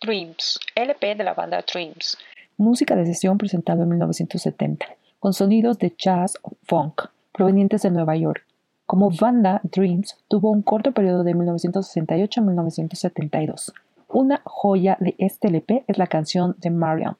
Dreams, LP de la banda Dreams. Música de sesión presentado en 1970, con sonidos de jazz funk provenientes de Nueva York. Como banda, Dreams tuvo un corto periodo de 1968 a 1972. Una joya de este LP es la canción de Marion.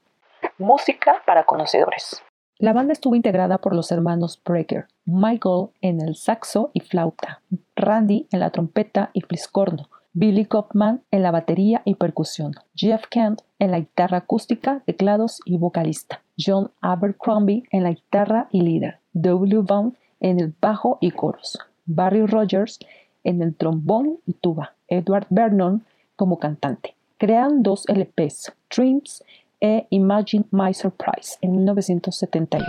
Música para conocedores. La banda estuvo integrada por los hermanos Breaker, Michael en el saxo y flauta, Randy en la trompeta y fliscorno, Billy Kaufman en la batería y percusión, Jeff Kent en la guitarra acústica, teclados y vocalista, John Abercrombie en la guitarra y líder, W. Bond en el bajo y coros, Barry Rogers en el trombón y tuba, Edward Vernon como cantante. Crean dos LPs, Dreams e Imagine My Surprise, en 1971.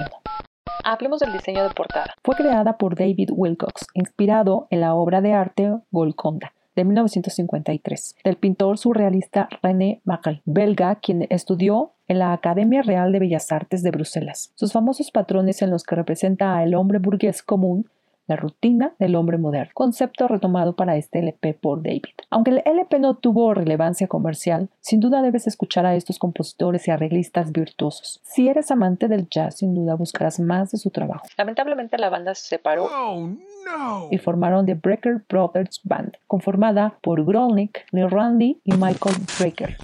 Hablemos del diseño de portada. Fue creada por David Wilcox, inspirado en la obra de arte Golconda de 1953, del pintor surrealista René Magritte, belga, quien estudió en la Academia Real de Bellas Artes de Bruselas. Sus famosos patrones en los que representa al hombre burgués común la rutina del hombre moderno, concepto retomado para este LP por David. Aunque el LP no tuvo relevancia comercial, sin duda debes escuchar a estos compositores y arreglistas virtuosos. Si eres amante del jazz, sin duda buscarás más de su trabajo. Lamentablemente la banda se separó Oh, no. y formaron The Breaker Brothers Band, conformada por Grolnick, Lee Randy y Michael Breaker.